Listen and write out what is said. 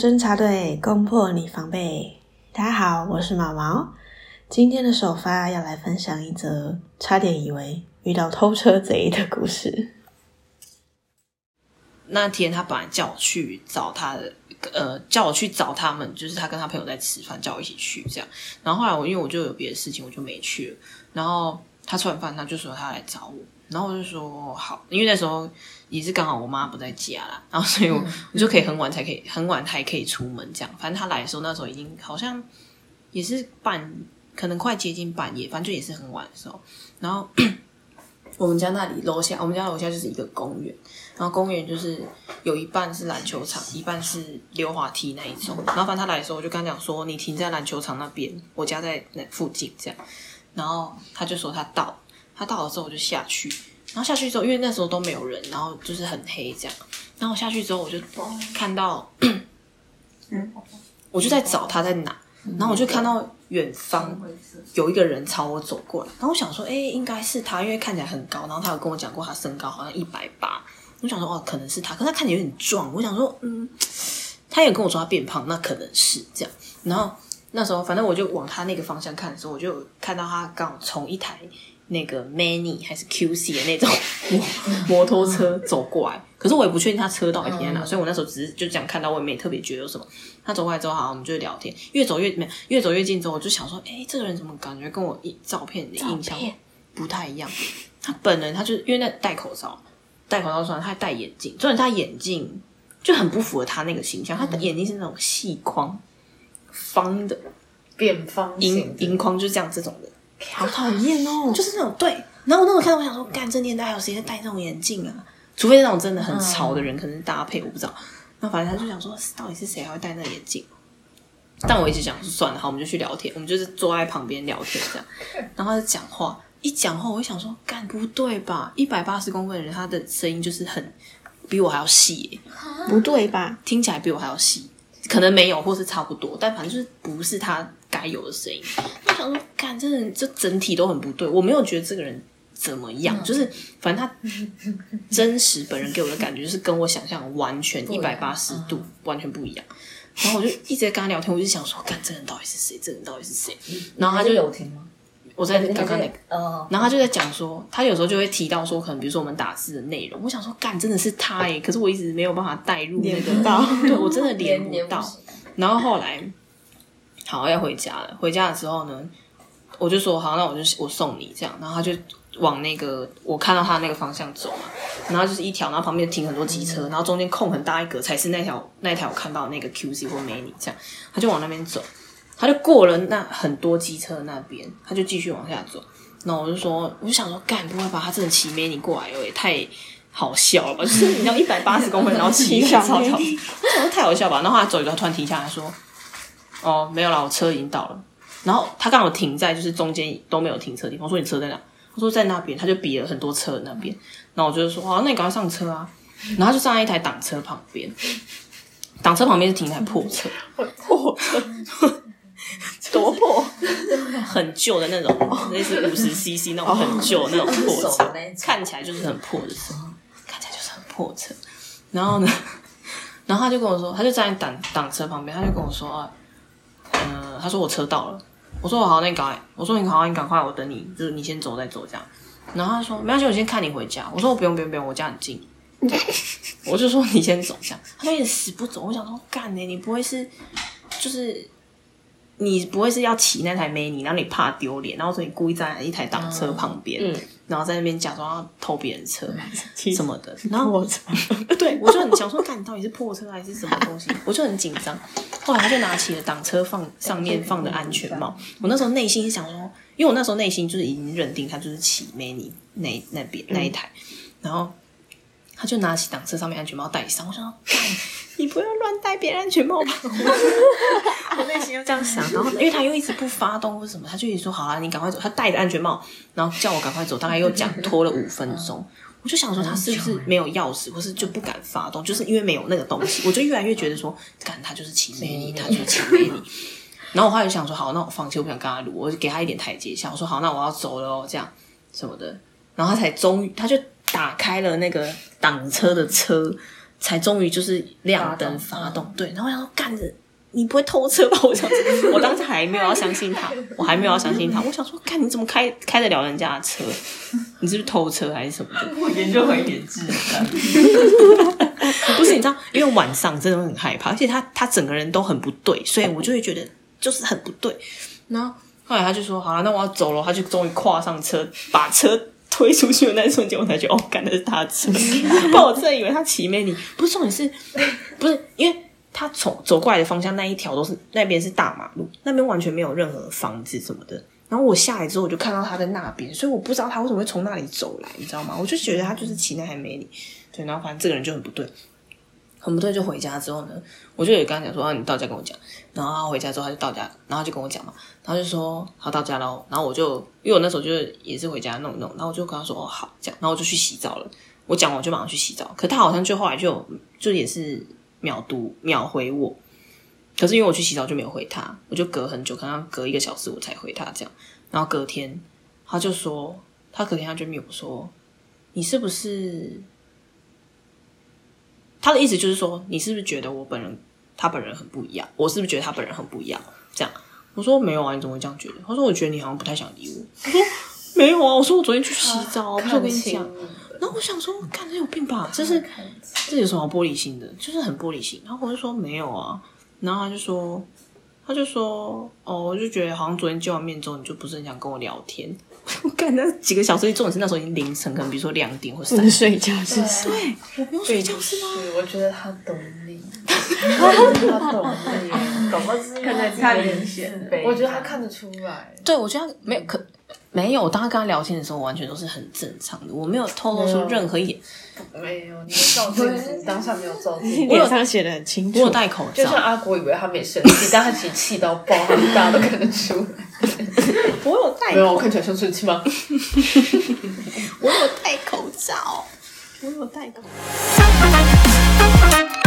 侦查队攻破你防备。大家好，我是毛毛。今天的首发要来分享一则差点以为遇到偷车贼的故事。那天他本来叫我去找他的，呃，叫我去找他们，就是他跟他朋友在吃饭，叫我一起去这样。然后后来我因为我就有别的事情，我就没去。然后他吃完饭，他就说他来找我，然后我就说好，因为那时候。也是刚好我妈不在家啦，然后所以我我就可以很晚才可以很晚还可以出门这样。反正她来的时候那时候已经好像也是半可能快接近半夜，反正就也是很晚的时候。然后 我们家那里楼下，我们家楼下就是一个公园，然后公园就是有一半是篮球场，一半是溜滑梯那一种。然后反正他来的时候，我就跟他讲说：“你停在篮球场那边，我家在那附近这样。”然后他就说他到，他到了之后我就下去。然后下去之后，因为那时候都没有人，然后就是很黑这样。然后我下去之后，我就看到，我就在找他在哪。然后我就看到远方有一个人朝我走过来。然后我想说，哎，应该是他，因为看起来很高。然后他有跟我讲过，他身高好像一百八。我想说，哦，可能是他，可是他看起来有点壮。我想说，嗯，他也跟我说他变胖，那可能是这样。然后那时候，反正我就往他那个方向看的时候，我就看到他刚好从一台。那个 Many 还是 QC 的那种摩 摩托车走过来，可是我也不确定他车到底停在哪，所以我那时候只是就这样看到，我也没特别觉得有什么。他走过来之后，好，我们就聊天，越走越没，越走越近之后，我就想说，哎，这个人怎么感觉跟我一照片的印象不太一样？他本人他就因为那戴口罩，戴口罩算他还戴眼镜，虽然他眼镜就很不符合他那个形象，他的眼睛是那种细框方的扁方银银框，就是这样这种的。好讨厌哦！就是那种对，然后我那时候看到，我想说，干这年代还有谁在戴这种眼镜啊？除非那种真的很潮的人，可能搭配我不知道。那反正他就想说，到底是谁还会戴那眼镜？但我一直想说，算了，好，我们就去聊天。我们就是坐在旁边聊天这样。然后他就讲话，一讲话，我就想说，干不对吧？一百八十公分的人，他的声音就是很比我还要细耶，不对吧？听起来比我还要细，可能没有，或是差不多，但反正就是不是他。该有的声音，我想说，看，这人这整体都很不对。我没有觉得这个人怎么样，嗯、就是反正他真实本人给我的感觉就是跟我想象完全一百八十度、嗯、完全不一样。然后我就一直在跟他聊天，我就想说，看这人到底是谁？这人到底是谁？然后他就有听吗？我在刚刚那个，然后他就在讲说，他有时候就会提到说，可能比如说我们打字的内容，我想说，干真的是他耶，可是我一直没有办法带入那个，到对我真的连不到。然后后来。好，要回家了。回家的时候呢，我就说好，那我就我送你这样。然后他就往那个我看到他那个方向走嘛。然后就是一条，然后旁边停很多机车，然后中间空很大一格才是那条那条我看到那个 QC 或 Many 这样。他就往那边走，他就过了那很多机车那边，他就继续往下走。然后我就说，我就想说，干不会吧他真的骑 Many 过来，也太好笑了吧？就是你要一百八十 公分，然后骑小超超，我想说太好笑吧？然后他走一走，他突然停下来说。哦，没有啦，我车已经到了。然后他刚好停在就是中间都没有停车的地方。我说你车在哪？他说在那边，他就比了很多车那边。然后我就说哦，那你赶快上车啊。然后他就站在一台挡车旁边，挡车旁边是停一台破车，破车 多破，很旧的那种，类似五十 CC 那种很旧的那种破车，看起来就是很破的车，看起来就是很破车。然后呢，然后他就跟我说，他就站在挡挡车旁边，他就跟我说啊。嗯，他说我车到了，我说我好，那你赶快，我说你好，你赶快，我等你，就是你先走再走这样。然后他说没关系，我先看你回家。我说我不用不用不用，我家很近。我就说你先走这样。他就一直死不走，我想说干呢，你不会是就是。你不会是要骑那台 mini，然后你怕丢脸，然后所以你故意站在一台挡车旁边，嗯。嗯、然后在那边假装要偷别人车 什么的，然后 对我就很想说，看你到底是破车还是什么东西，我就很紧张。后来他就拿起了挡车放上面放的安全帽，我那时候内心是想说，因为我那时候内心就是已经认定他就是骑 mini 那那边那一台，然后他就拿起挡车上面安全帽戴上，我想说，干。你不要乱戴别人安全帽吧！我内心又这样想，然后因为他又一直不发动或什么，他就一直说好了，你赶快走。他戴着安全帽，然后叫我赶快走，大概又讲 拖了五分钟。我就想说他是不是没有钥匙，或是就不敢发动，就是因为没有那个东西。我就越来越觉得说，干他就是骑 Many，他就是骑 Many。然后我后来就想说，好，那我放弃，我不想跟他撸，我就给他一点台阶下。我说好，那我要走了哦，这样什么的。然后他才终于，他就打开了那个挡车的车。才终于就是亮灯发动。对，然后我想说，干着。你不会偷车吧？我想说，我当时还没有要相信他，我还没有要相信他。我想说，看你怎么开开得了人家的车？你是不是偷车还是什么的？我研究很一点智不是，你知道，因为晚上真的很害怕，而且他他整个人都很不对，所以我就会觉得就是很不对。然后后来他就说：“好了，那我要走了。”他就终于跨上车，把车推出去的那一瞬间，我才觉得哦，干的是他的车。不然我真的以为他骑美女。不是重点是，不是因为。他从走过来的方向那一条都是那边是大马路，那边完全没有任何房子什么的。然后我下来之后，我就看到他在那边，所以我不知道他为什么会从那里走来，你知道吗？我就觉得他就是骑那台美女，对，然后反正这个人就很不对，很不对。就回家之后呢，我就也跟他讲说啊，你到家跟我讲。然后他回家之后他就到家，然后就跟我讲嘛，然后就说好到家喽。然后我就因为我那时候就是也是回家弄一弄，然后我就跟他说哦好这样，然后我就去洗澡了。我讲我就马上去洗澡，可他好像就后来就就也是。秒读秒回我，可是因为我去洗澡就没有回他，我就隔很久，可能隔一个小时我才回他这样。然后隔天他就说，他隔天他就没有说，你是不是？他的意思就是说，你是不是觉得我本人他本人很不一样？我是不是觉得他本人很不一样？这样我说没有啊，你怎么会这样觉得？他说我觉得你好像不太想理我。我 说没有啊，我说我昨天去洗澡，不是我跟你讲。然后我想说，看这有病吧？这是这有什么玻璃心的？就是很玻璃心。然后我就说没有啊。然后他就说，他就说，哦，我就觉得好像昨天见完面之后，你就不是很想跟我聊天。我 干那几个小时，重点是那时候已经凌晨，可能比如说两点或三点睡觉是对，我不用睡觉是吗？我觉得他懂你，他懂你，懂吗？看起来太明显。我觉得他看得出来。对，我觉得他没有可。没有，当他跟他聊天的时候，完全都是很正常的。我没有透露出任何一点。没有，你照镜当下没有照镜，脸上写的很清楚。我有戴口罩，就像阿国以为他没生气，但他其实气到爆，大家都看得出来。我有戴，没有，我看起来像生气吗？我有戴口罩，我有戴口罩。